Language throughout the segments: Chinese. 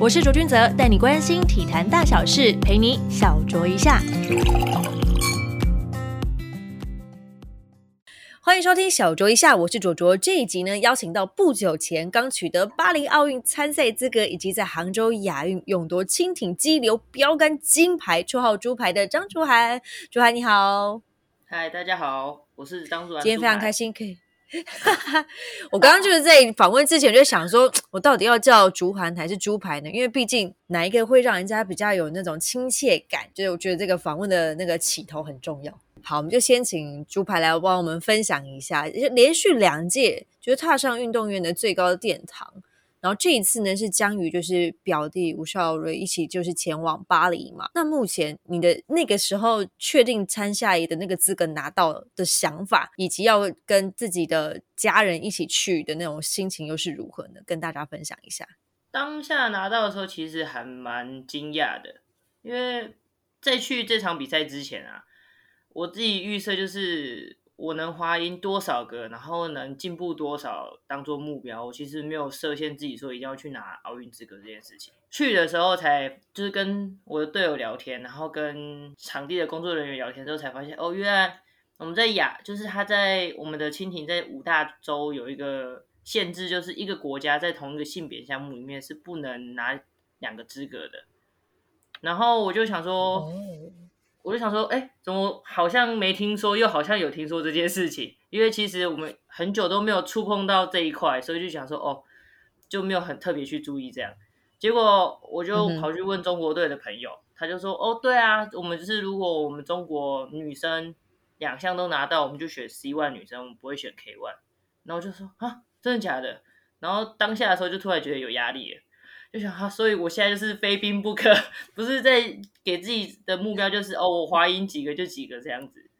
我是卓君泽，带你关心体坛大小事，陪你小酌一下。欢迎收听小酌一下，我是卓卓。这一集呢，邀请到不久前刚取得巴黎奥运参赛资格，以及在杭州亚运勇夺轻艇激流标杆金牌，绰号猪牌的张竹涵。竹涵你好，嗨，大家好，我是张竹涵。今天非常开心可以。我刚刚就是在访问之前就想说，我到底要叫竹盘还是猪排呢？因为毕竟哪一个会让人家比较有那种亲切感？就是我觉得这个访问的那个起头很重要。好，我们就先请猪排来帮我们分享一下，就连续两届就是踏上运动员的最高殿堂。然后这一次呢，是将与就是表弟吴少瑞一起就是前往巴黎嘛。那目前你的那个时候确定参赛的那个资格拿到的想法，以及要跟自己的家人一起去的那种心情又是如何呢？跟大家分享一下。当下拿到的时候，其实还蛮惊讶的，因为在去这场比赛之前啊，我自己预测就是。我能滑赢多少个，然后能进步多少，当做目标。我其实没有设限自己说一定要去拿奥运资格这件事情。去的时候才就是跟我的队友聊天，然后跟场地的工作人员聊天之后，才发现哦，原来我们在亚，就是他在我们的蜻蜓在五大洲有一个限制，就是一个国家在同一个性别项目里面是不能拿两个资格的。然后我就想说。我就想说，哎，怎么好像没听说，又好像有听说这件事情？因为其实我们很久都没有触碰到这一块，所以就想说，哦，就没有很特别去注意这样。结果我就跑去问中国队的朋友，他就说，哦，对啊，我们就是如果我们中国女生两项都拿到，我们就选 C one 女生，我们不会选 K one。然后就说，啊，真的假的？然后当下的时候就突然觉得有压力。就想哈，所以我现在就是非兵不可，不是在给自己的目标就是哦，我滑赢几个就几个这样子，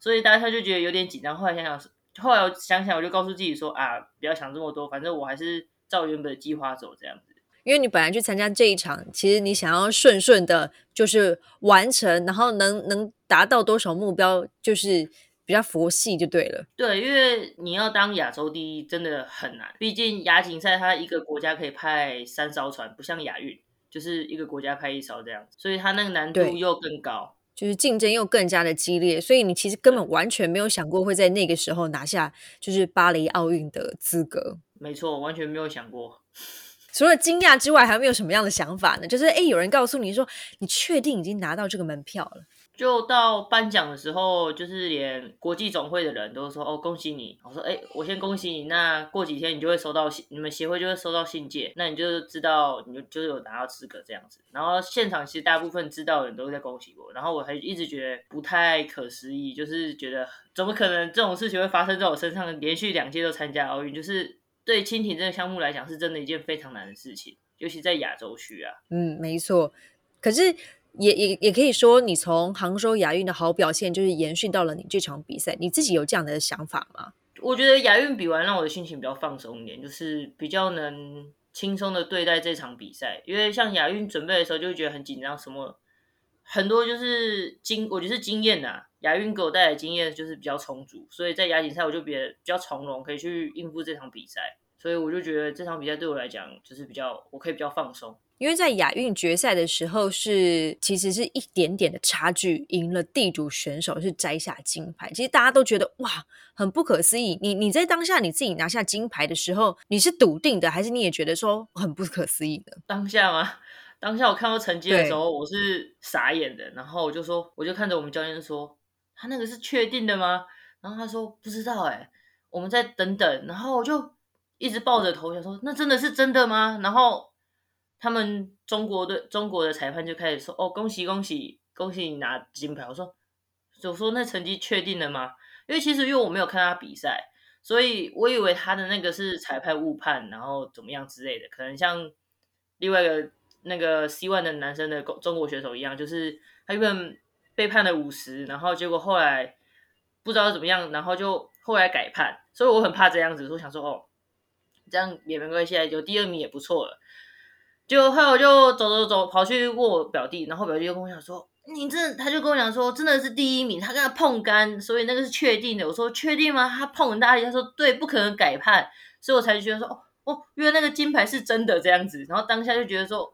所以大家就觉得有点紧张。后来想想，后来我想想，我就告诉自己说啊，不要想这么多，反正我还是照原本的计划走这样子。因为你本来去参加这一场，其实你想要顺顺的，就是完成，然后能能达到多少目标，就是。比较佛系就对了。对，因为你要当亚洲第一真的很难，毕竟亚锦赛它一个国家可以派三艘船，不像亚运就是一个国家派一艘这样子，所以它那个难度又更高，就是竞争又更加的激烈，所以你其实根本完全没有想过会在那个时候拿下就是巴黎奥运的资格。没错，完全没有想过。除了惊讶之外，还有没有什么样的想法呢？就是哎，有人告诉你说，你确定已经拿到这个门票了？就到颁奖的时候，就是连国际总会的人都说：“哦，恭喜你！”我说：“哎，我先恭喜你。那过几天你就会收到信，你们协会就会收到信件，那你就知道你就就有拿到资格这样子。然后现场其实大部分知道的人都在恭喜我，然后我还一直觉得不太可思议，就是觉得怎么可能这种事情会发生在我身上？连续两届都参加奥运，就是对蜻蜓这个项目来讲，是真的一件非常难的事情，尤其在亚洲区啊。嗯，没错。可是。也也也可以说，你从杭州亚运的好表现，就是延续到了你这场比赛。你自己有这样的想法吗？我觉得亚运比完让我的心情比较放松一点，就是比较能轻松的对待这场比赛。因为像亚运准备的时候，就会觉得很紧张，什么很多就是经，我觉得是经验呐。亚运给我带来经验就是比较充足，所以在亚锦赛我就比比较从容，可以去应付这场比赛。所以我就觉得这场比赛对我来讲，就是比较我可以比较放松。因为在亚运决赛的时候，是其实是一点点的差距，赢了地主选手是摘下金牌。其实大家都觉得哇，很不可思议。你你在当下你自己拿下金牌的时候，你是笃定的，还是你也觉得说很不可思议的？当下吗？当下我看到成绩的时候，我是傻眼的。然后我就说，我就看着我们教练说，他那个是确定的吗？然后他说不知道哎，我们再等等。然后我就一直抱着头想说，那真的是真的吗？然后。他们中国的中国的裁判就开始说：“哦，恭喜恭喜恭喜你拿金牌！”我说：“我说那成绩确定了吗？因为其实因为我没有看他比赛，所以我以为他的那个是裁判误判，然后怎么样之类的。可能像另外一个那个 C one 的男生的中国选手一样，就是他原本被判了五十，然后结果后来不知道怎么样，然后就后来改判。所以我很怕这样子，我想说哦，这样也没关系，有第二名也不错了。”就后来我就走走走跑去问我表弟，然后表弟就跟我讲说：“你这他就跟我讲说真的是第一名，他跟他碰杆，所以那个是确定的。”我说：“确定吗？”他碰很大力，他说：“对，不可能改判。”所以我才觉得说：“哦，哦，因为那个金牌是真的这样子，然后当下就觉得说，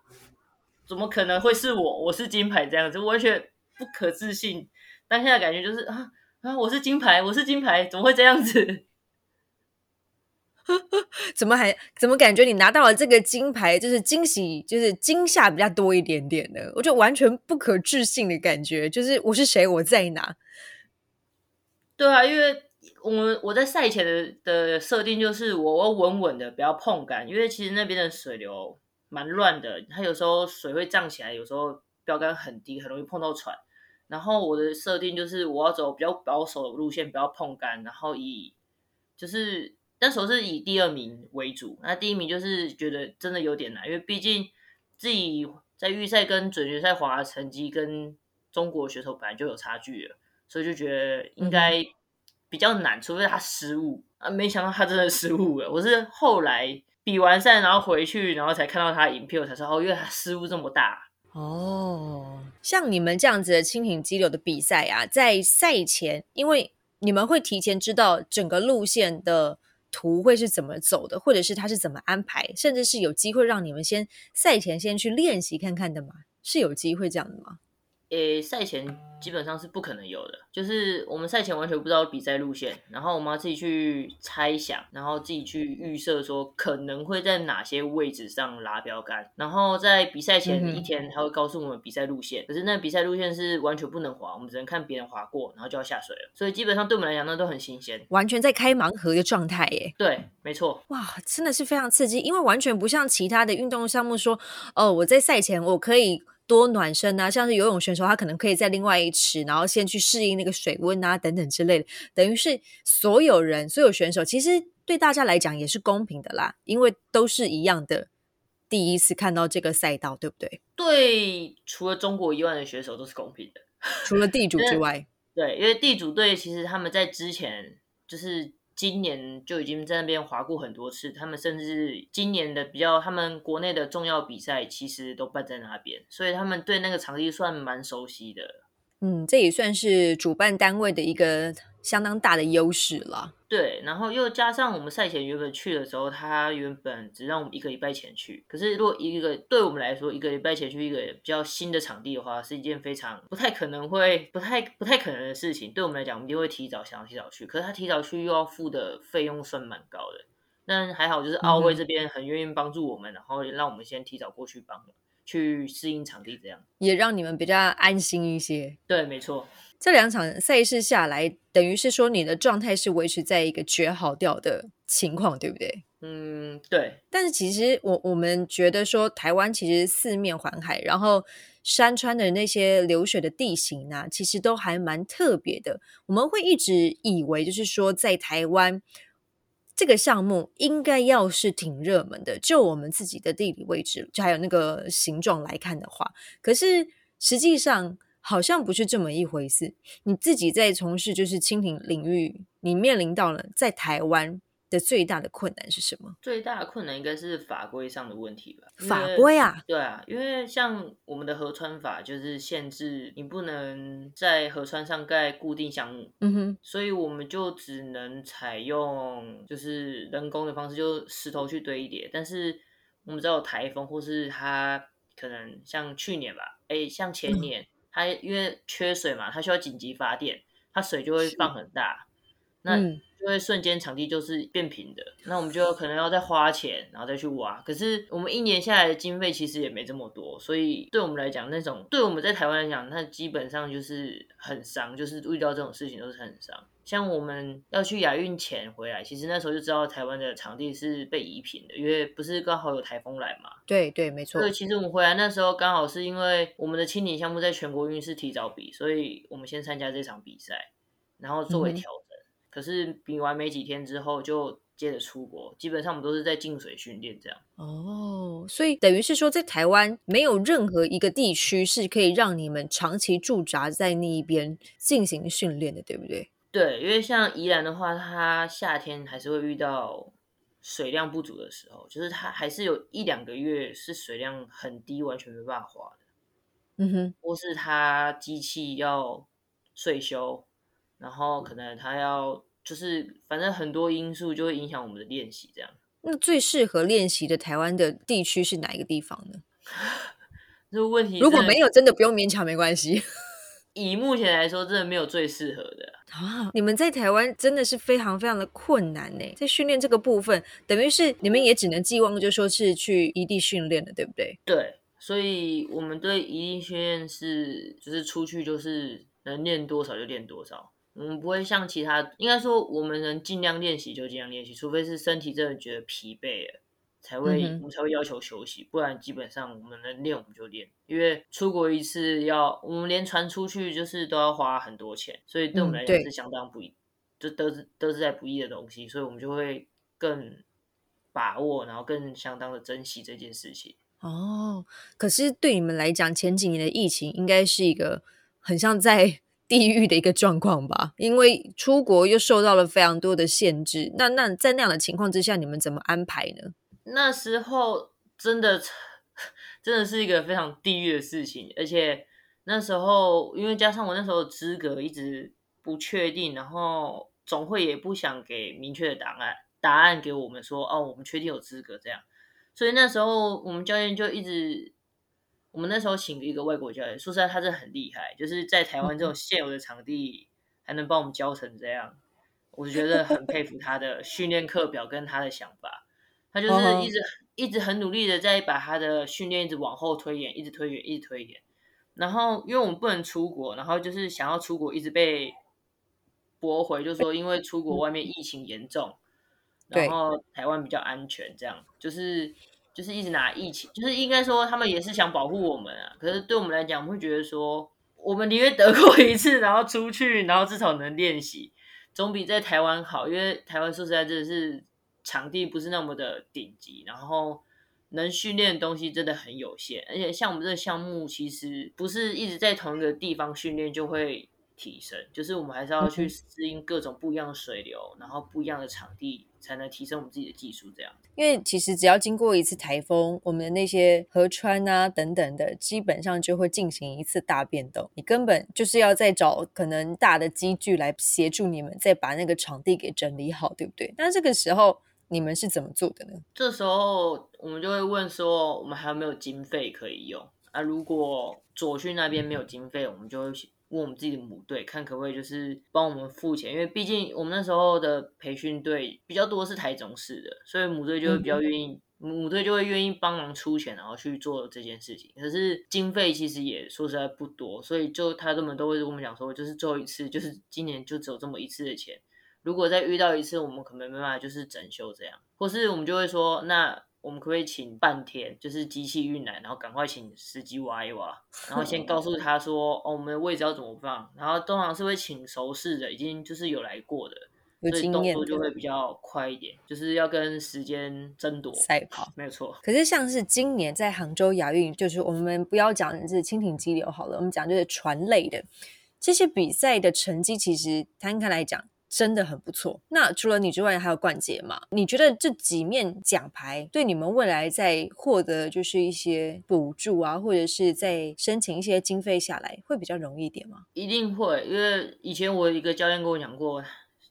怎么可能会是我？我是金牌这样子，完全不可置信。当下的感觉就是啊啊，我是金牌，我是金牌，怎么会这样子？怎么还怎么感觉你拿到了这个金牌，就是惊喜，就是惊吓比较多一点点的？我就完全不可置信的感觉，就是我是谁，我在哪？对啊，因为我我在赛前的的设定就是我要稳稳的，不要碰杆，因为其实那边的水流蛮乱的，它有时候水会涨起来，有时候标杆很低，很容易碰到船。然后我的设定就是我要走比较保守的路线，不要碰杆，然后以就是。那时候是以第二名为主，那第一名就是觉得真的有点难，因为毕竟自己在预赛跟准决赛滑的成绩跟中国选手本来就有差距了，所以就觉得应该比较难，除非他失误啊。没想到他真的失误了，我是后来比完赛然后回去，然后才看到他影片，我才说哦，因为他失误这么大哦。像你们这样子的蜻蜓激流的比赛啊，在赛前，因为你们会提前知道整个路线的。图会是怎么走的，或者是他是怎么安排，甚至是有机会让你们先赛前先去练习看看的吗？是有机会这样的吗？诶，赛前基本上是不可能有的，就是我们赛前完全不知道比赛路线，然后我们要自己去猜想，然后自己去预设说可能会在哪些位置上拉标杆，然后在比赛前一天他会告诉我们比赛路线，可是那比赛路线是完全不能滑，我们只能看别人滑过，然后就要下水了，所以基本上对我们来讲那都很新鲜，完全在开盲盒的状态耶。对，没错。哇，真的是非常刺激，因为完全不像其他的运动项目说，哦，我在赛前我可以。多暖身啊，像是游泳选手，他可能可以在另外一池，然后先去适应那个水温啊，等等之类的。等于是所有人、所有选手，其实对大家来讲也是公平的啦，因为都是一样的，第一次看到这个赛道，对不对？对，除了中国以外的选手都是公平的，除了地主之 外。对，因为地主队其实他们在之前就是。今年就已经在那边滑过很多次，他们甚至今年的比较，他们国内的重要比赛其实都办在那边，所以他们对那个场地算蛮熟悉的。嗯，这也算是主办单位的一个相当大的优势了。对，然后又加上我们赛前原本去的时候，他原本只让我们一个礼拜前去。可是如果一个对我们来说，一个礼拜前去一个比较新的场地的话，是一件非常不太可能会不太不太可能的事情。对我们来讲，我们就会提早想要提早去。可是他提早去又要付的费用算蛮高的。但还好，就是奥会这边很愿意帮助我们，然后让我们先提早过去帮。去适应场地，这样也让你们比较安心一些。对，没错。这两场赛事下来，等于是说你的状态是维持在一个绝好掉的情况，对不对？嗯，对。但是其实我我们觉得说，台湾其实四面环海，然后山川的那些流水的地形呢，其实都还蛮特别的。我们会一直以为，就是说在台湾。这个项目应该要是挺热门的，就我们自己的地理位置，就还有那个形状来看的话，可是实际上好像不是这么一回事。你自己在从事就是蜻蜓领域，你面临到了在台湾。的最大的困难是什么？最大的困难应该是法规上的问题吧。法规啊，对啊，因为像我们的河川法就是限制你不能在河川上盖固定项目，嗯哼，所以我们就只能采用就是人工的方式，就石头去堆一叠。但是我们知道有台风，或是它可能像去年吧，哎，像前年，它因为缺水嘛，它需要紧急发电，它水就会放很大，那。就会瞬间场地就是变平的，那我们就可能要再花钱，然后再去挖。可是我们一年下来的经费其实也没这么多，所以对我们来讲，那种对我们在台湾来讲，那基本上就是很伤，就是遇到这种事情都是很伤。像我们要去亚运前回来，其实那时候就知道台湾的场地是被移平的，因为不是刚好有台风来嘛。对对，没错。对其实我们回来那时候刚好是因为我们的青年项目在全国运是提早比，所以我们先参加这场比赛，然后作为调。可是比完没几天之后就接着出国，基本上我们都是在进水训练这样。哦，所以等于是说，在台湾没有任何一个地区是可以让你们长期驻扎在那一边进行训练的，对不对？对，因为像宜兰的话，它夏天还是会遇到水量不足的时候，就是它还是有一两个月是水量很低，完全没办法滑的。嗯哼，或是它机器要税修。然后可能他要就是反正很多因素就会影响我们的练习，这样。那最适合练习的台湾的地区是哪一个地方呢？这个问题如果没有，真的不用勉强，没关系。以目前来说，真的没有最适合的啊！你们在台湾真的是非常非常的困难呢，在训练这个部分，等于是你们也只能寄望，就说是去异地训练了，对不对？对，所以我们对异地训练是，就是出去就是能练多少就练多少，我们不会像其他，应该说我们能尽量练习就尽量练习，除非是身体真的觉得疲惫了。才会，我们才会要求休息，不然基本上我们能练我们就练。因为出国一次要，我们连船出去就是都要花很多钱，所以对我们来讲是相当不易，就都是都是在不易的东西，所以我们就会更把握，然后更相当的珍惜这件事情。哦，可是对你们来讲，前几年的疫情应该是一个很像在地狱的一个状况吧？因为出国又受到了非常多的限制。那那在那样的情况之下，你们怎么安排呢？那时候真的 真的是一个非常地狱的事情，而且那时候因为加上我那时候资格一直不确定，然后总会也不想给明确的答案，答案给我们说哦，我们确定有资格这样，所以那时候我们教练就一直，我们那时候请了一个外国教练，说实在他是很厉害，就是在台湾这种现有的场地还能帮我们教成这样，我就觉得很佩服他的训练课表跟他的想法。他就是一直一直很努力的在把他的训练一直往后推延，一直推延，一直推延。然后因为我们不能出国，然后就是想要出国，一直被驳回，就说因为出国外面疫情严重，然后台湾比较安全，这样就是就是一直拿疫情，就是应该说他们也是想保护我们啊。可是对我们来讲，我们会觉得说，我们宁愿得过一次，然后出去，然后至少能练习，总比在台湾好。因为台湾说实在真的是。场地不是那么的顶级，然后能训练的东西真的很有限，而且像我们这个项目，其实不是一直在同一个地方训练就会提升，就是我们还是要去适应各种不一样的水流，然后不一样的场地，才能提升我们自己的技术。这样，因为其实只要经过一次台风，我们的那些河川啊等等的，基本上就会进行一次大变动，你根本就是要再找可能大的机具来协助你们，再把那个场地给整理好，对不对？那这个时候。你们是怎么做的呢？这时候我们就会问说，我们还有没有经费可以用啊？如果左训那边没有经费，我们就会问我们自己的母队，看可不可以就是帮我们付钱，因为毕竟我们那时候的培训队比较多是台中市的，所以母队就会比较愿意，母队就会愿意帮忙出钱，然后去做这件事情。可是经费其实也说实在不多，所以就他们都会跟我们讲说，就是最后一次，就是今年就只有这么一次的钱。如果再遇到一次，我们可能没办法，就是整修这样，或是我们就会说，那我们可不可以请半天，就是机器运来，然后赶快请司机挖一挖，然后先告诉他说，哦，我们的位置要怎么放，然后通常是会请熟识的，已经就是有来过的，所以动作就会比较快一点，就是要跟时间争夺赛跑，没有错。可是像是今年在杭州亚运，就是我们不要讲是蜻蜓激流好了，我们讲就是船类的这些比赛的成绩，其实摊开来讲。真的很不错。那除了你之外，还有冠杰嘛？你觉得这几面奖牌对你们未来在获得就是一些补助啊，或者是在申请一些经费下来，会比较容易一点吗？一定会，因为以前我一个教练跟我讲过，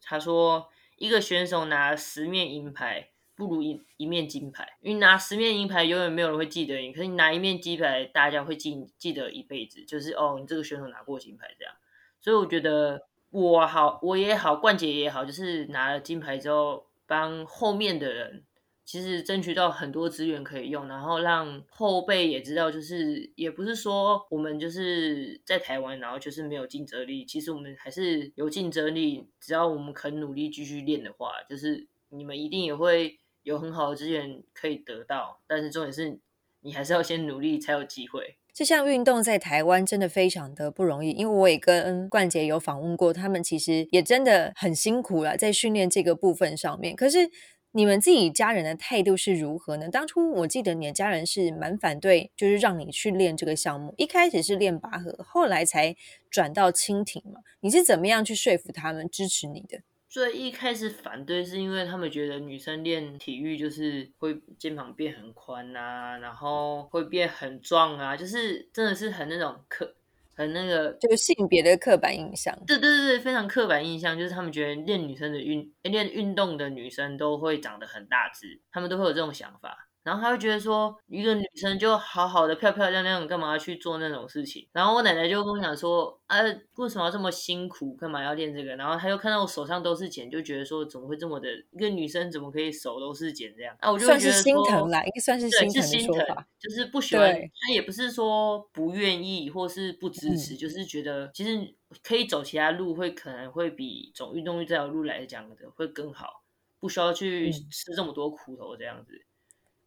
他说一个选手拿十面银牌不如一一面金牌，因为拿十面银牌永远没有人会记得你，可是你拿一面金牌，大家会记记得一辈子，就是哦，你这个选手拿过金牌这样。所以我觉得。我好，我也好，冠杰也好，就是拿了金牌之后，帮后面的人其实争取到很多资源可以用，然后让后辈也知道，就是也不是说我们就是在台湾，然后就是没有竞争力，其实我们还是有竞争力，只要我们肯努力继续练的话，就是你们一定也会有很好的资源可以得到，但是重点是你还是要先努力才有机会。这项运动在台湾真的非常的不容易，因为我也跟冠杰有访问过，他们其实也真的很辛苦了，在训练这个部分上面。可是你们自己家人的态度是如何呢？当初我记得你的家人是蛮反对，就是让你去练这个项目，一开始是练拔河，后来才转到蜻蜓嘛。你是怎么样去说服他们支持你的？最一开始反对是因为他们觉得女生练体育就是会肩膀变很宽啊，然后会变很壮啊，就是真的是很那种刻很那个就是性别的刻板印象。对对对对，非常刻板印象，就是他们觉得练女生的运练运动的女生都会长得很大只，他们都会有这种想法。然后他会觉得说，一个女生就好好的漂漂亮亮，干嘛要去做那种事情？然后我奶奶就跟我讲说，啊，为什么要这么辛苦？干嘛要练这个？然后他又看到我手上都是茧，就觉得说，怎么会这么的？一个女生怎么可以手都是茧这样？啊，我就算是心疼啦，应该算是心疼的说法，就是不喜欢。他也不是说不愿意或是不支持，就是觉得其实可以走其他路，会可能会比走运动这条路来讲的会更好，不需要去吃这么多苦头这样子。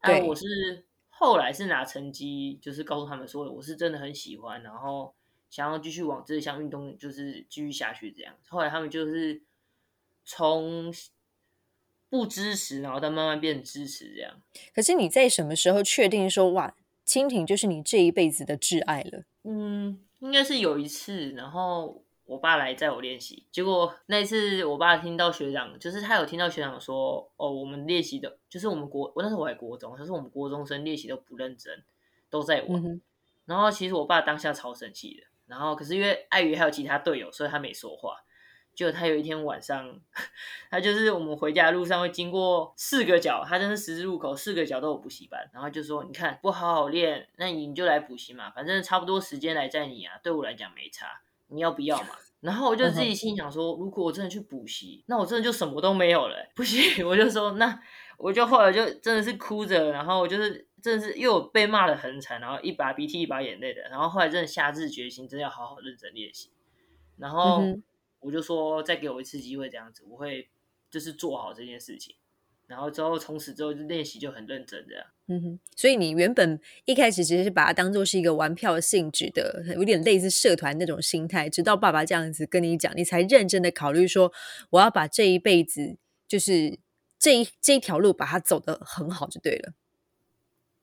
啊，我是后来是拿成绩，就是告诉他们说，我是真的很喜欢，然后想要继续往这项运动就是继续下去这样。后来他们就是从不支持，然后到慢慢变支持这样。可是你在什么时候确定说，哇，蜻蜓就是你这一辈子的挚爱了？嗯，应该是有一次，然后。我爸来载我练习，结果那次我爸听到学长，就是他有听到学长说，哦，我们练习的，就是我们国，我那时候我还国中，他说我们国中生练习都不认真，都在玩。然后其实我爸当下超生气的，然后可是因为碍于还有其他队友，所以他没说话。就他有一天晚上，他就是我们回家路上会经过四个角，他真是十字路口，四个角都有补习班，然后就说，你看不好好练，那你就来补习嘛，反正差不多时间来载你啊，对我来讲没差。你要不要嘛？然后我就自己心想说，如果我真的去补习，那我真的就什么都没有了。不行，我就说，那我就后来就真的是哭着，然后我就是真的是又被骂的很惨，然后一把鼻涕一把眼泪的，然后后来真的下定决心，真的要好好认真练习。然后我就说，再给我一次机会，这样子我会就是做好这件事情。然后之后从此之后就练习就很认真这样。嗯哼，所以你原本一开始其实是把它当做是一个玩票性质的，有点类似社团那种心态。直到爸爸这样子跟你讲，你才认真的考虑说，我要把这一辈子就是这一这一条路把它走得很好就对了。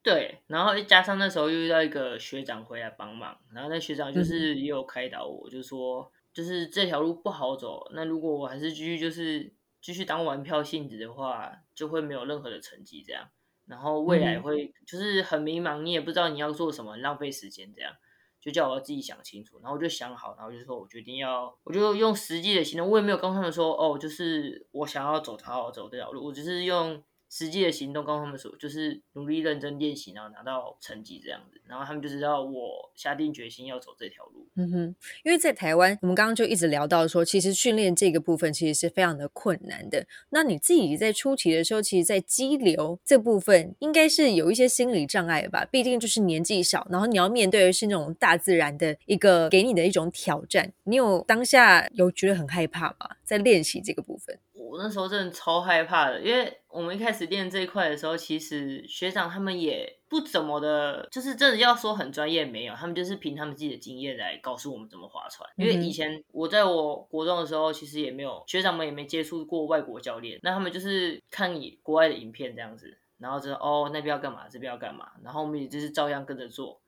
对，然后加上那时候又遇到一个学长回来帮忙，然后那学长就是也有开导我，就说就是这条路不好走，那如果我还是继续就是继续当玩票性质的话，就会没有任何的成绩这样。然后未来会就是很迷茫，你也不知道你要做什么，浪费时间这样，就叫我要自己想清楚。然后我就想好，然后就说我决定要，我就用实际的行动。我也没有跟他们说哦，就是我想要走好好走这条路，我只是用。实际的行动告诉他们说，就是努力认真练习，然后拿到成绩这样子，然后他们就知道我下定决心要走这条路。嗯哼，因为在台湾，我们刚刚就一直聊到说，其实训练这个部分其实是非常的困难的。那你自己在初期的时候，其实，在激流这部分应该是有一些心理障碍吧？毕竟就是年纪小，然后你要面对的是那种大自然的一个给你的一种挑战。你有当下有觉得很害怕吗？在练习这个部分？我那时候真的超害怕的，因为我们一开始练这一块的时候，其实学长他们也不怎么的，就是真的要说很专业没有，他们就是凭他们自己的经验来告诉我们怎么划船。因为以前我在我国中的时候，其实也没有学长们也没接触过外国教练，那他们就是看你国外的影片这样子，然后就哦那边要干嘛，这边要干嘛，然后我们也就是照样跟着做。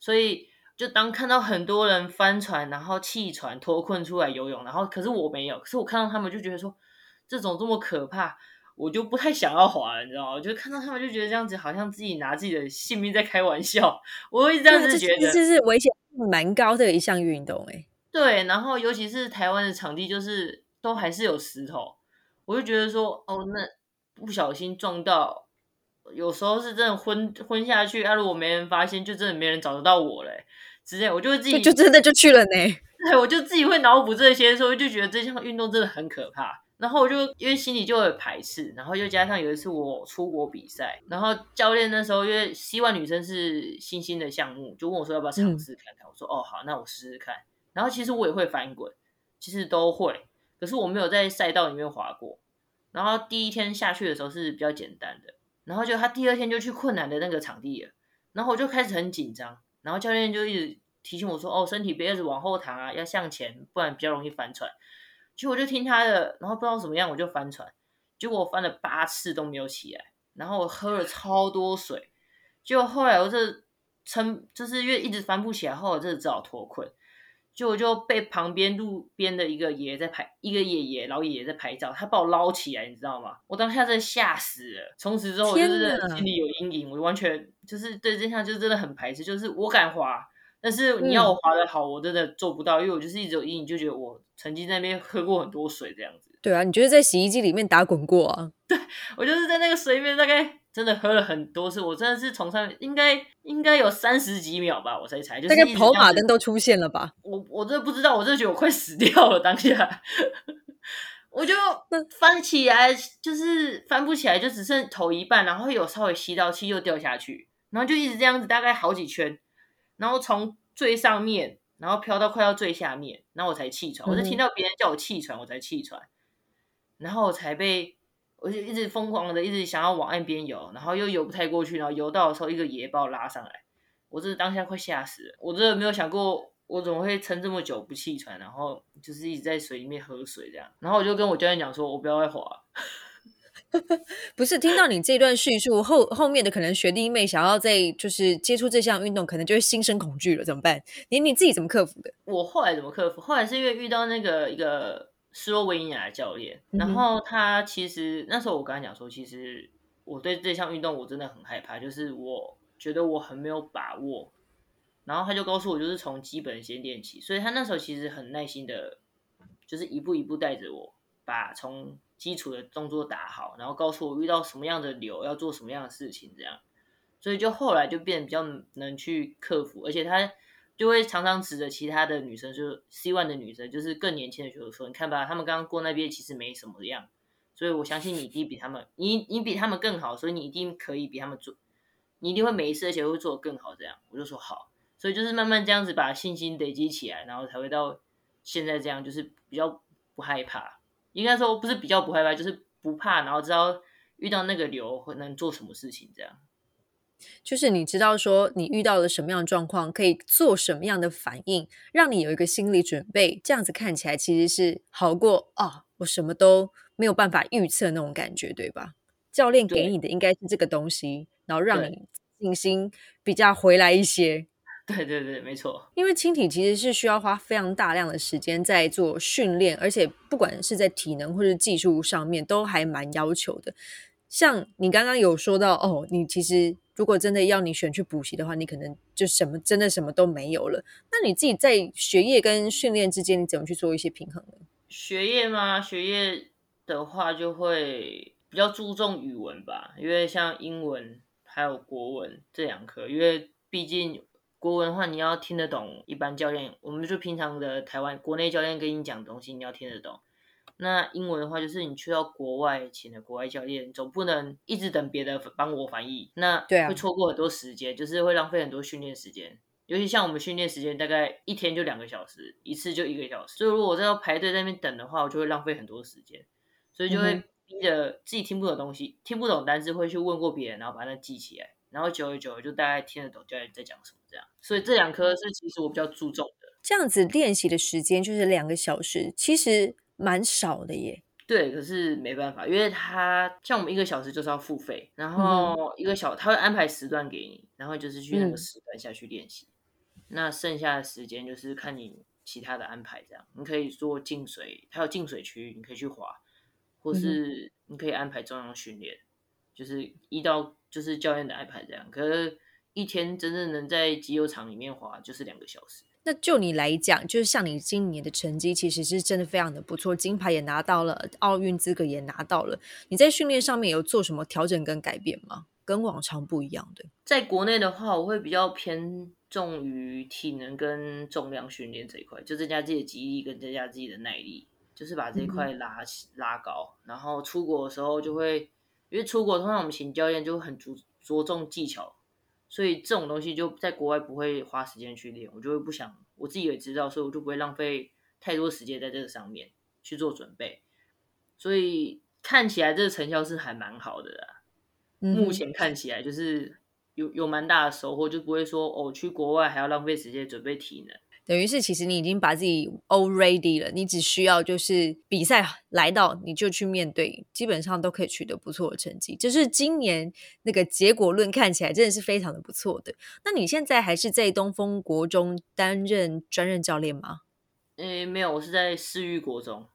所以就当看到很多人翻船，然后弃船脱困出来游泳，然后可是我没有，可是我看到他们就觉得说。这种这么可怕，我就不太想要滑，你知道吗？就看到他们就觉得这样子好像自己拿自己的性命在开玩笑，我会这样子觉得。这是危险蛮高的一项运动，哎。对，然后尤其是台湾的场地，就是都还是有石头，我就觉得说，哦，那不小心撞到，有时候是真的昏昏下去，啊，如果没人发现，就真的没人找得到我嘞，直接我就会自己就真的就去了呢。对，我就自己会脑补这些，所以就觉得这项运动真的很可怕。然后我就因为心里就有排斥，然后又加上有一次我出国比赛，然后教练那时候因为希望女生是新兴的项目，就问我说要不要尝试看看。我说哦好，那我试试看。然后其实我也会翻滚，其实都会，可是我没有在赛道里面滑过。然后第一天下去的时候是比较简单的，然后就他第二天就去困难的那个场地了，然后我就开始很紧张，然后教练就一直提醒我说哦身体别一直往后躺啊，要向前，不然比较容易翻船。结果我就听他的，然后不知道怎么样，我就翻船。结果我翻了八次都没有起来，然后我喝了超多水。结果后来我这撑，就是因为一直翻不起来，后来真的只好脱困。就我就被旁边路边的一个爷爷在拍，一个爷爷老爷爷在拍照，他把我捞起来，你知道吗？我当下真的吓死了。从此之后，我就是心里有阴影，我完全就是对这项就真的很排斥，就是我敢滑，但是你要我滑的好，我真的做不到，因为我就是一直有阴影，就觉得我曾经在那边喝过很多水这样子。对啊，你就是在洗衣机里面打滚过啊？对，我就是在那个水里面，大概真的喝了很多次。我真的是从上面应该应该有三十几秒吧，我才才，就是大概跑马灯都出现了吧？我我真的不知道，我真的觉得我快死掉了当下。我就翻起来，就是翻不起来，就只剩头一半，然后有稍微吸到气又掉下去，然后就一直这样子，大概好几圈，然后从最上面，然后飘到快要最下面，然后我才气喘。我是听到别人叫我气喘，我才气喘。然后我才被，我就一直疯狂的一直想要往岸边游，然后又游不太过去，然后游到的时候，一个野把我拉上来，我真的当下快吓死了，我真的没有想过我怎么会撑这么久不气喘，然后就是一直在水里面喝水这样，然后我就跟我教练讲说，我不要再滑。不是听到你这段叙述后，后面的可能学弟妹想要再就是接触这项运动，可能就会心生恐惧了，怎么办？你你自己怎么克服的？我后来怎么克服？后来是因为遇到那个一个。斯洛维尼亚的教练，然后他其实那时候我跟他讲说，其实我对这项运动我真的很害怕，就是我觉得我很没有把握。然后他就告诉我，就是从基本先练起，所以他那时候其实很耐心的，就是一步一步带着我，把从基础的动作打好，然后告诉我遇到什么样的流要做什么样的事情，这样，所以就后来就变得比较能去克服，而且他。就会常常指着其他的女生，就是 C one 的女生，就是更年轻的选手说：“你看吧，他们刚刚过那边其实没什么样，所以我相信你一定比他们，你你比他们更好，所以你一定可以比他们做，你一定会每一次而且会做得更好。”这样我就说好，所以就是慢慢这样子把信心累积起来，然后才会到现在这样，就是比较不害怕，应该说不是比较不害怕，就是不怕，然后知道遇到那个流会能做什么事情这样。就是你知道说你遇到了什么样的状况，可以做什么样的反应，让你有一个心理准备，这样子看起来其实是好过啊，我什么都没有办法预测那种感觉，对吧？教练给你的应该是这个东西，然后让你信心比较回来一些。对对对，没错。因为轻体其实是需要花非常大量的时间在做训练，而且不管是在体能或者技术上面，都还蛮要求的。像你刚刚有说到哦，你其实。如果真的要你选去补习的话，你可能就什么真的什么都没有了。那你自己在学业跟训练之间，你怎么去做一些平衡呢？学业吗？学业的话就会比较注重语文吧，因为像英文还有国文这两科，因为毕竟国文的话你要听得懂，一般教练我们就平常的台湾国内教练跟你讲东西，你要听得懂。那英文的话，就是你去到国外请的国外教练，总不能一直等别的帮我翻译，那会错过很多时间，就是会浪费很多训练时间。尤其像我们训练时间大概一天就两个小时，一次就一个小时，所以如果我在要排队在那边等的话，我就会浪费很多时间，所以就会逼着自己听不懂东西，听不懂单词会去问过别人，然后把它记起来，然后久而久之就大概听得懂教练在讲什么这样。所以这两科是其实我比较注重的。这样子练习的时间就是两个小时，其实。蛮少的耶，对，可是没办法，因为他像我们一个小时就是要付费，然后一个小他会安排时段给你，然后就是去那个时段下去练习，那剩下的时间就是看你其他的安排，这样你可以做进水，还有进水区你可以去滑，或是你可以安排中央训练，就是一到就是教练的安排这样，可是一天真正能在集油场里面滑就是两个小时。那就你来讲，就是像你今年的成绩，其实是真的非常的不错，金牌也拿到了，奥运资格也拿到了。你在训练上面有做什么调整跟改变吗？跟往常不一样的？在国内的话，我会比较偏重于体能跟重量训练这一块，就增加自己的肌力跟增加自己的耐力，就是把这一块拉拉高。然后出国的时候就会，因为出国通常我们请教练就很着着重技巧。所以这种东西就在国外不会花时间去练，我就会不想，我自己也知道，所以我就不会浪费太多时间在这个上面去做准备。所以看起来这个成效是还蛮好的啦。目前看起来就是有有蛮大的收获，就不会说哦去国外还要浪费时间准备体能。等于是，其实你已经把自己 all ready 了，你只需要就是比赛来到，你就去面对，基本上都可以取得不错的成绩。就是今年那个结果论看起来真的是非常的不错的。那你现在还是在东风国中担任专任教练吗？诶，没有，我是在世域国中。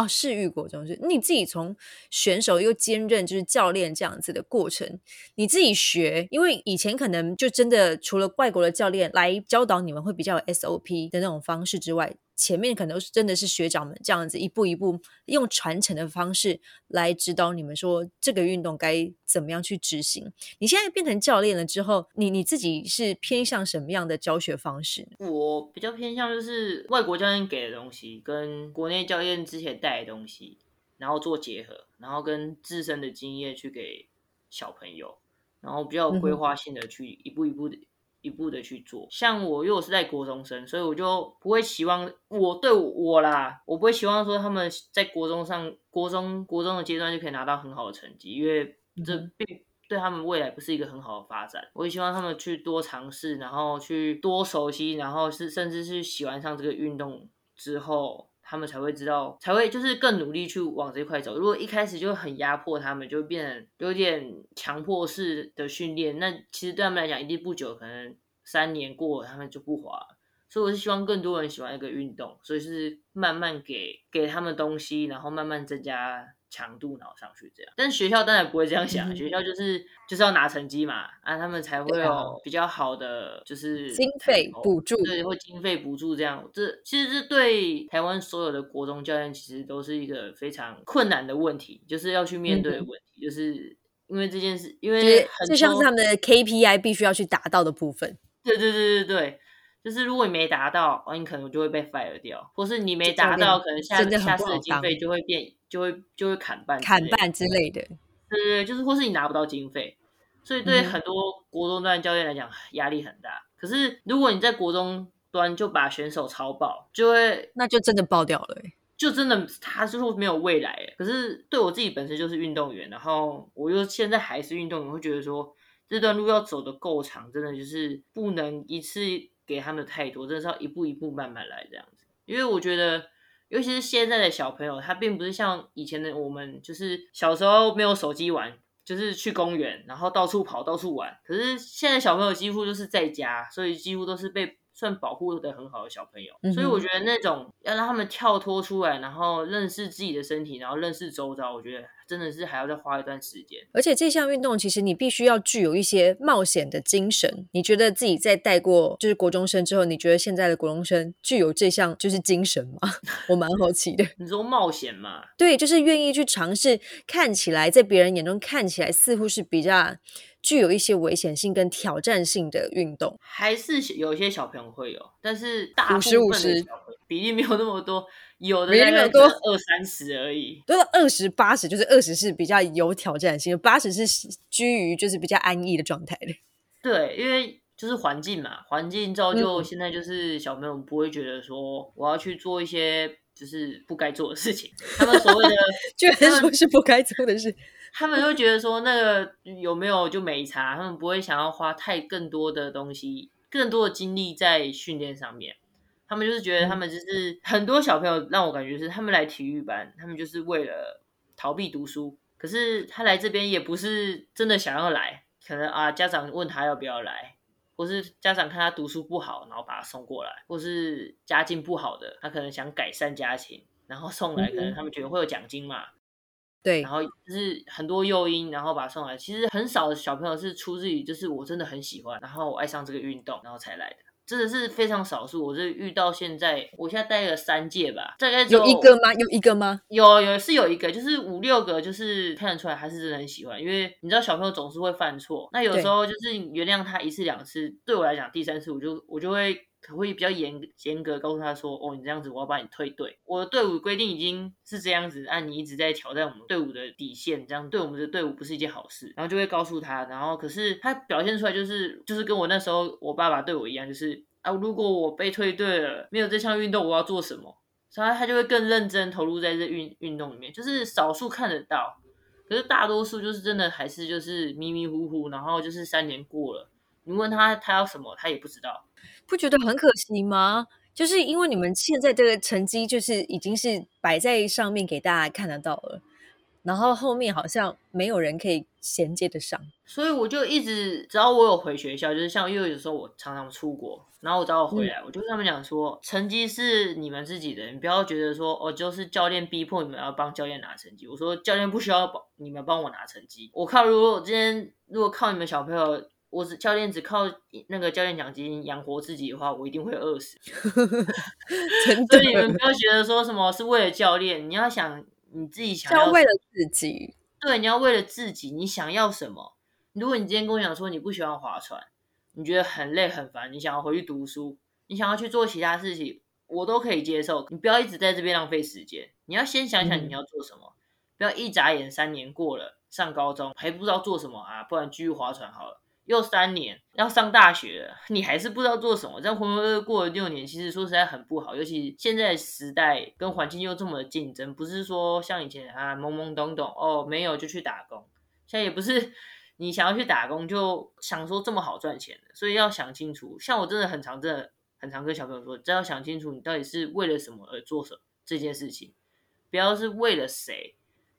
哦，世玉国中是你自己从选手又兼任就是教练这样子的过程，你自己学，因为以前可能就真的除了外国的教练来教导你们会比较有 SOP 的那种方式之外。前面可能是真的是学长们这样子一步一步用传承的方式来指导你们，说这个运动该怎么样去执行。你现在变成教练了之后，你你自己是偏向什么样的教学方式？我比较偏向就是外国教练给的东西，跟国内教练之前带的东西，然后做结合，然后跟自身的经验去给小朋友，然后比较有规划性的去一步一步的。一步的去做，像我，因为我是在国中生，所以我就不会期望我对我啦，我不会期望说他们在国中上国中国中的阶段就可以拿到很好的成绩，因为这并对他们未来不是一个很好的发展。我也希望他们去多尝试，然后去多熟悉，然后是甚至是喜欢上这个运动之后。他们才会知道，才会就是更努力去往这块走。如果一开始就很压迫他们，就变成有点强迫式的训练，那其实对他们来讲，一定不久，可能三年过，他们就不滑。所以我是希望更多人喜欢一个运动，所以是慢慢给给他们东西，然后慢慢增加。强度脑上去这样，但是学校当然不会这样想，学校就是就是要拿成绩嘛，啊，他们才会有比较好的就是经费补助，对，会经费补助这样，这其实是对台湾所有的国中教练其实都是一个非常困难的问题，就是要去面对的问题，就是因为这件事，因为就像是他们的 KPI 必须要去达到的部分，对对对对对。就是如果你没达到，你可能就会被 fire 掉，或是你没达到，可能下下次的经费。就会变，就会就会砍半，砍半之类的。对对对，就是或是你拿不到经费，所以对很多国中端教练来讲压力很大。可是如果你在国中端就把选手超爆，就会那就真的爆掉了，就真的他就是没有未来。可是对我自己本身就是运动员，然后我又现在还是运动员，会觉得说这段路要走的够长，真的就是不能一次。给他们太多，真的是要一步一步慢慢来这样子。因为我觉得，尤其是现在的小朋友，他并不是像以前的我们，就是小时候没有手机玩，就是去公园，然后到处跑、到处玩。可是现在小朋友几乎就是在家，所以几乎都是被。算保护的很好的小朋友，所以我觉得那种要让他们跳脱出来，然后认识自己的身体，然后认识周遭，我觉得真的是还要再花一段时间。而且这项运动其实你必须要具有一些冒险的精神。你觉得自己在带过就是国中生之后，你觉得现在的国中生具有这项就是精神吗？我蛮好奇的。你说冒险嘛？对，就是愿意去尝试，看起来在别人眼中看起来似乎是比较。具有一些危险性跟挑战性的运动，还是有一些小朋友会有，但是大部分比例没有那么多，有的大概多二三十而已。都是二十八十，就是二十是比较有挑战性，八十是居于就是比较安逸的状态的。对，因为就是环境嘛，环境造就现在就是小朋友不会觉得说我要去做一些就是不该做的事情，他们所谓的 居然说是不该做的事。他们会觉得说那个有没有就没差，他们不会想要花太更多的东西、更多的精力在训练上面。他们就是觉得他们就是很多小朋友让我感觉是他们来体育班，他们就是为了逃避读书。可是他来这边也不是真的想要来，可能啊家长问他要不要来，或是家长看他读书不好，然后把他送过来，或是家境不好的，他可能想改善家庭，然后送来，可能他们觉得会有奖金嘛。对，然后就是很多诱因，然后把他送来。其实很少的小朋友是出自于就是我真的很喜欢，然后我爱上这个运动，然后才来的，真的是非常少数。我是遇到现在，我现在待了三届吧，大概有一个吗？有一个吗？有有是有一个，就是五六个，就是看得出来他是真的很喜欢。因为你知道小朋友总是会犯错，那有时候就是原谅他一次两次，对我来讲第三次我就我就会。可会比较严严格告诉他说：“哦，你这样子，我要把你退队。我的队伍规定已经是这样子，按你一直在挑战我们队伍的底线，这样对我们的队伍不是一件好事。”然后就会告诉他，然后可是他表现出来就是就是跟我那时候我爸爸对我一样，就是啊，如果我被退队了，没有这项运动，我要做什么？所以他就会更认真投入在这运运动里面。就是少数看得到，可是大多数就是真的还是就是迷迷糊糊，然后就是三年过了，你问他他要什么，他也不知道。不觉得很可惜吗？就是因为你们现在这个成绩，就是已经是摆在上面给大家看得到了。然后后面好像没有人可以衔接得上。所以我就一直，只要我有回学校，就是像因为有时候我常常出国，然后我只要回来，我就跟他们讲说，成绩是你们自己的，你不要觉得说哦，就是教练逼迫你们要帮教练拿成绩。我说教练不需要帮你们帮我拿成绩，我靠，如果我今天如果靠你们小朋友，我只教练只靠那个教练奖金养活自己的话，我一定会饿死。真所以你们不要觉得说什么是为了教练，你要想你自己想要为了自己，对，你要为了自己，你想要什么？如果你今天跟我讲说你不喜欢划船，你觉得很累很烦，你想要回去读书，你想要去做其他事情，我都可以接受。你不要一直在这边浪费时间，你要先想想你要做什么，不要一眨眼三年过了，上高中还不知道做什么啊，不然继续划船好了。又三年要上大学了，你还是不知道做什么，这样浑浑噩噩过了六年，其实说实在很不好。尤其现在时代跟环境又这么竞争，不是说像以前啊懵懵懂懂哦，没有就去打工，现在也不是。你想要去打工，就想说这么好赚钱，所以要想清楚。像我真的很常，真的很常跟小朋友说，只要想清楚，你到底是为了什么而做什么这件事情，不要是为了谁，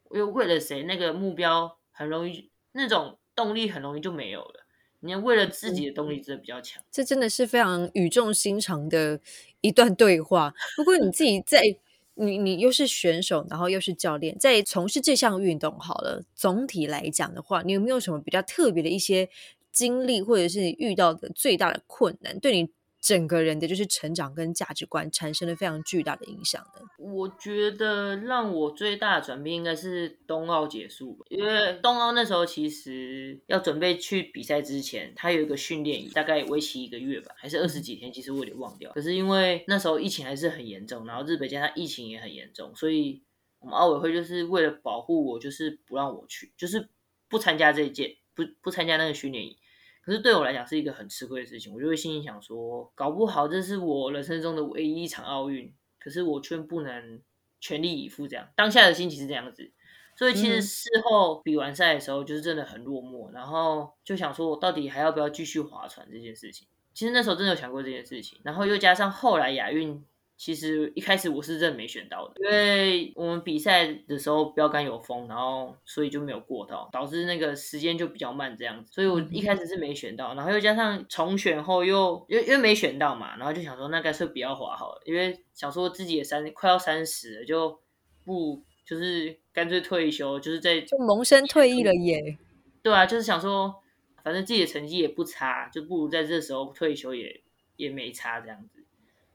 又为了谁，那个目标很容易，那种动力很容易就没有了。你要为了自己的动力真的比较强。这真的是非常语重心长的一段对话。不过你自己 在。你你又是选手，然后又是教练，在从事这项运动好了。总体来讲的话，你有没有什么比较特别的一些经历，或者是你遇到的最大的困难，对你？整个人的就是成长跟价值观产生了非常巨大的影响的。我觉得让我最大的转变应该是冬奥结束，因为冬奥那时候其实要准备去比赛之前，他有一个训练营，大概为期一个月吧，还是二十几天，其实我有点忘掉。可是因为那时候疫情还是很严重，然后日本加上疫情也很严重，所以我们奥委会就是为了保护我，就是不让我去，就是不参加这一届，不不参加那个训练营。可是对我来讲是一个很吃亏的事情，我就会心里想说，搞不好这是我人生中的唯一一场奥运，可是我却不能全力以赴这样。当下的心情是这样子，所以其实事后比完赛的时候，就是真的很落寞，然后就想说，我到底还要不要继续划船这件事情？其实那时候真的有想过这件事情，然后又加上后来亚运。其实一开始我是真的没选到的，因为我们比赛的时候标杆有风，然后所以就没有过到，导致那个时间就比较慢这样子。所以我一开始是没选到，然后又加上重选后又又又没选到嘛，然后就想说那干脆不要滑好了，因为想说自己也三快要三十了，就不就是干脆退休，就是在就萌生退役了耶。对啊，就是想说反正自己的成绩也不差，就不如在这时候退休也也没差这样子。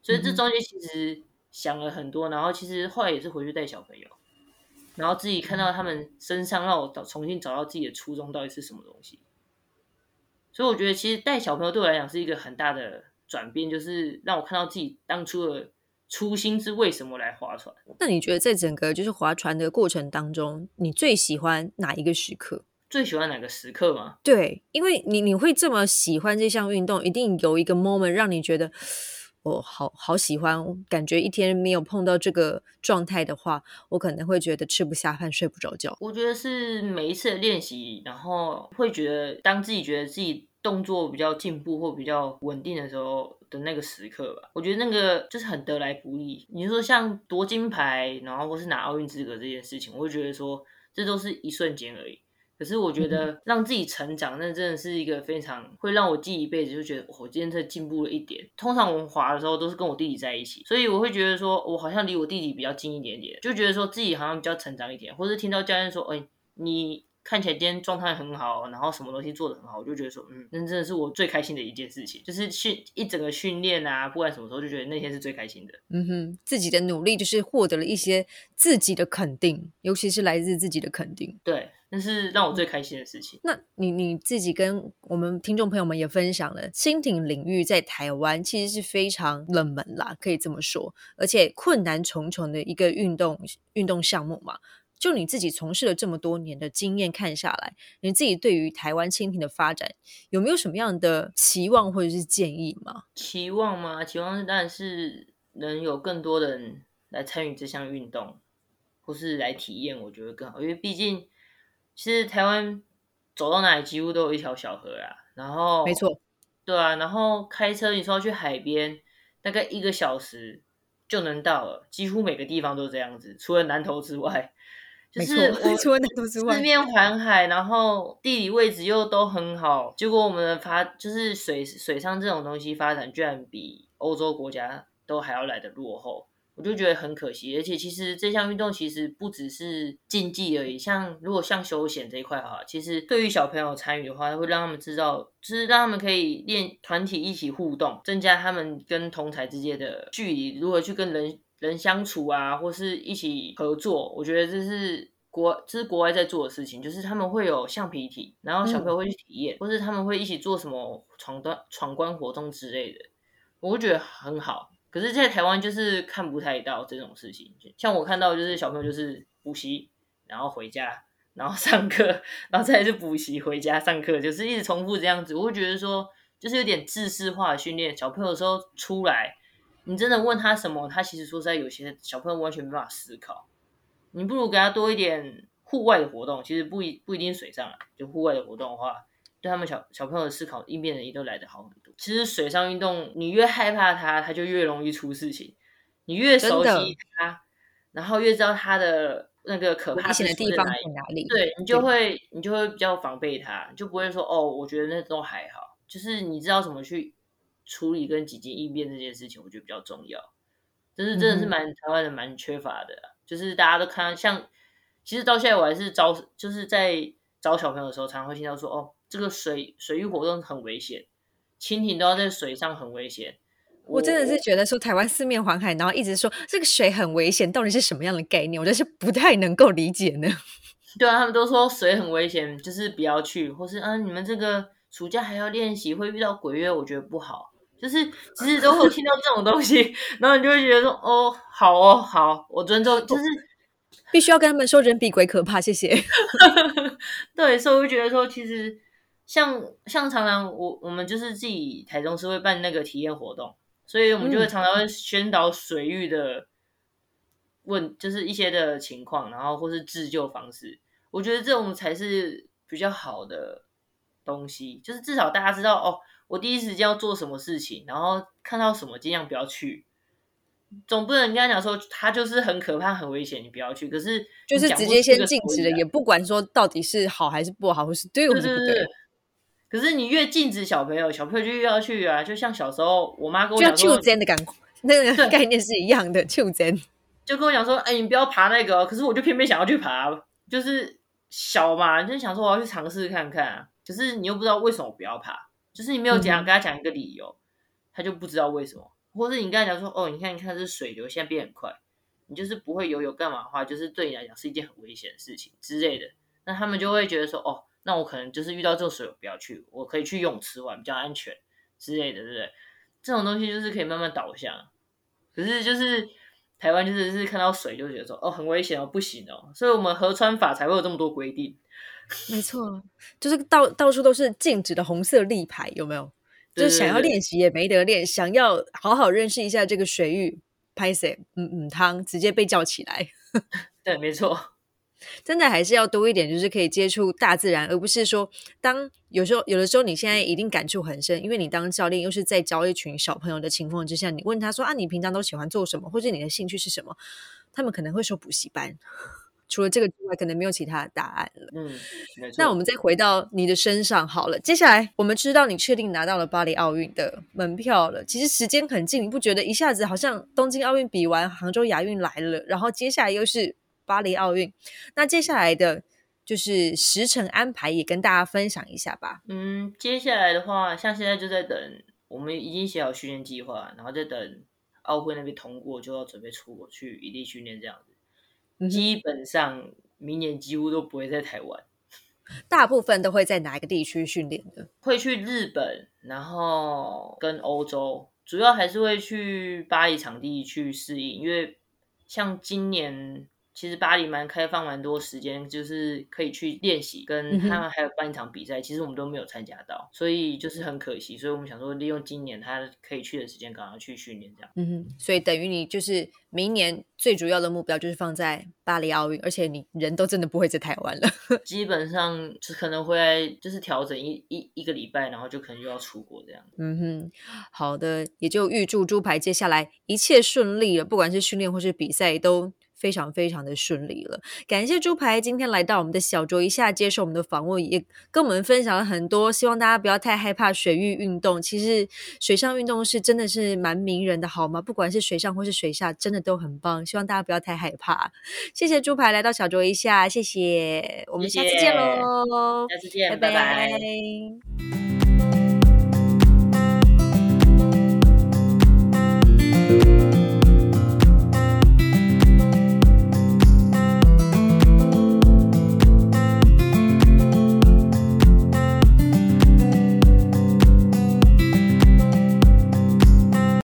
所以这中间其实想了很多，然后其实后来也是回去带小朋友，然后自己看到他们身上，让我找重新找到自己的初衷到底是什么东西。所以我觉得其实带小朋友对我来讲是一个很大的转变，就是让我看到自己当初的初心是为什么来划船。那你觉得在整个就是划船的过程当中，你最喜欢哪一个时刻？最喜欢哪个时刻吗？对，因为你你会这么喜欢这项运动，一定有一个 moment 让你觉得。我好好喜欢，感觉一天没有碰到这个状态的话，我可能会觉得吃不下饭、睡不着觉。我觉得是每一次练习，然后会觉得当自己觉得自己动作比较进步或比较稳定的时候的那个时刻吧。我觉得那个就是很得来不易。你说像夺金牌，然后或是拿奥运资格这件事情，我会觉得说这都是一瞬间而已。可是我觉得让自己成长，那真的是一个非常会让我记一辈子，就觉得我今天在进步了一点。通常我们滑的时候都是跟我弟弟在一起，所以我会觉得说我好像离我弟弟比较近一点点，就觉得说自己好像比较成长一点，或者听到教练说，哎，你。看起来今天状态很好，然后什么东西做的很好，我就觉得说，嗯，那真的是我最开心的一件事情，就是训一整个训练啊，不管什么时候，就觉得那天是最开心的。嗯哼，自己的努力就是获得了一些自己的肯定，尤其是来自自己的肯定。对，那是让我最开心的事情。那你你自己跟我们听众朋友们也分享了，蜻蜓领域在台湾其实是非常冷门啦，可以这么说，而且困难重重的一个运动运动项目嘛。就你自己从事了这么多年的经验看下来，你自己对于台湾蜻蜓的发展有没有什么样的期望或者是建议吗？期望吗？期望当然是能有更多人来参与这项运动，或是来体验，我觉得更好。因为毕竟，其实台湾走到哪里几乎都有一条小河啊。然后，没错，对啊。然后开车，你说要去海边，大概一个小时就能到了，几乎每个地方都这样子，除了南投之外。就是我 除了南投之外，四面环海，然后地理位置又都很好，结果我们的发就是水水上这种东西发展居然比欧洲国家都还要来的落后。我就觉得很可惜，而且其实这项运动其实不只是竞技而已，像如果像休闲这一块哈，其实对于小朋友参与的话，会让他们知道，就是让他们可以练团体一起互动，增加他们跟同台之间的距离，如何去跟人人相处啊，或是一起合作。我觉得这是国这是国外在做的事情，就是他们会有橡皮体，然后小朋友会去体验，或是他们会一起做什么闯关闯关活动之类的，我会觉得很好。可是，在台湾就是看不太到这种事情。像我看到，就是小朋友就是补习，然后回家，然后上课，然后再是补习回家上课，就是一直重复这样子。我会觉得说，就是有点知识化的训练。小朋友时候出来，你真的问他什么，他其实说实在，有些小朋友完全没办法思考。你不如给他多一点户外的活动，其实不一不一定水上啊，就户外的活动的话。对他们小小朋友的思考应变能力都来得好很多。其实水上运动，你越害怕它，它就越容易出事情。你越熟悉它，然后越知道它的那个可怕的地方在哪里，对你就会你就会比较防备它，就不会说哦，我觉得那都还好。就是你知道怎么去处理跟紧急应变这件事情，我觉得比较重要。就是真的是蛮台湾人蛮缺乏的，就是大家都看像，其实到现在我还是招，就是在招小朋友的时候，常常会听到说哦。这个水水域活动很危险，蜻蜓都要在水上很危险。我真的是觉得说台湾四面环海，然后一直说这个水很危险，到底是什么样的概念？我就是不太能够理解呢。对啊，他们都说水很危险，就是不要去，或是啊，你们这个暑假还要练习，会遇到鬼月，我觉得不好。就是 其实都会听到这种东西，然后你就会觉得说哦，好哦，好，我尊重，就是。必须要跟他们说人比鬼可怕，谢谢。对，所以我就觉得说，其实。像像常常我我们就是自己台中是会办那个体验活动，所以我们就会常常会宣导水域的问，就是一些的情况，然后或是自救方式。我觉得这种才是比较好的东西，就是至少大家知道哦，我第一时间要做什么事情，然后看到什么尽量不要去。总不能跟他讲说他就是很可怕、很危险，你不要去。可是就是直接先禁止了，也不管说到底是好还是不好，或是对或是不对。可是你越禁止小朋友，小朋友就越要去啊！就像小时候，我妈跟我讲说，的感 那个概念是一样的，就真就跟我讲说，哎，你不要爬那个。可是我就偏偏想要去爬，就是小嘛，就想说我要去尝试看看。可是你又不知道为什么不要爬，就是你没有讲跟他讲一个理由，他就不知道为什么。或者你跟他讲说，哦，你看，你看这水流现在变很快，你就是不会游泳干嘛的话，就是对你来讲是一件很危险的事情之类的。那他们就会觉得说，哦。那我可能就是遇到这种水，我不要去，我可以去泳池玩，比较安全之类的，对不对？这种东西就是可以慢慢导向。可是就是台湾就是是看到水就觉得说哦很危险哦不行哦，所以我们河川法才会有这么多规定。没错，就是到到处都是禁止的红色立牌，有没有？就是想要练习也没得练，想要好好认识一下这个水域，拍谁嗯嗯汤直接被叫起来。对，没错。真的还是要多一点，就是可以接触大自然，而不是说当有时候有的时候你现在一定感触很深，因为你当教练又是在教一群小朋友的情况之下，你问他说啊，你平常都喜欢做什么，或者你的兴趣是什么？他们可能会说补习班。除了这个之外，可能没有其他的答案了。嗯，那我们再回到你的身上好了。接下来我们知道你确定拿到了巴黎奥运的门票了，其实时间很近，你不觉得一下子好像东京奥运比完，杭州亚运来了，然后接下来又是。巴黎奥运，那接下来的就是时程安排，也跟大家分享一下吧。嗯，接下来的话，像现在就在等，我们已经写好训练计划，然后在等奥会那边通过，就要准备出国去异地训练这样子。基本上明年几乎都不会在台湾，大部分都会在哪一个地区训练的？会去日本，然后跟欧洲，主要还是会去巴黎场地去适应，因为像今年。其实巴黎蛮开放，蛮多时间，就是可以去练习，跟他们还有办一场比赛。其实我们都没有参加到，所以就是很可惜。所以我们想说，利用今年他可以去的时间，赶快去训练这样。嗯哼，所以等于你就是明年最主要的目标就是放在巴黎奥运，而且你人都真的不会在台湾了，基本上就可能会就是调整一一一个礼拜，然后就可能又要出国这样。嗯哼，好的，也就预祝猪排接下来一切顺利了，不管是训练或是比赛都。非常非常的顺利了。感谢猪排今天来到我们的小酌一下，接受我们的访问，也跟我们分享了很多。希望大家不要太害怕水域运动，其实水上运动是真的是蛮迷人的，好吗？不管是水上或是水下，真的都很棒。希望大家不要太害怕。谢谢猪排来到小酌一下，谢谢，我们下次见喽，下次见，拜拜拜。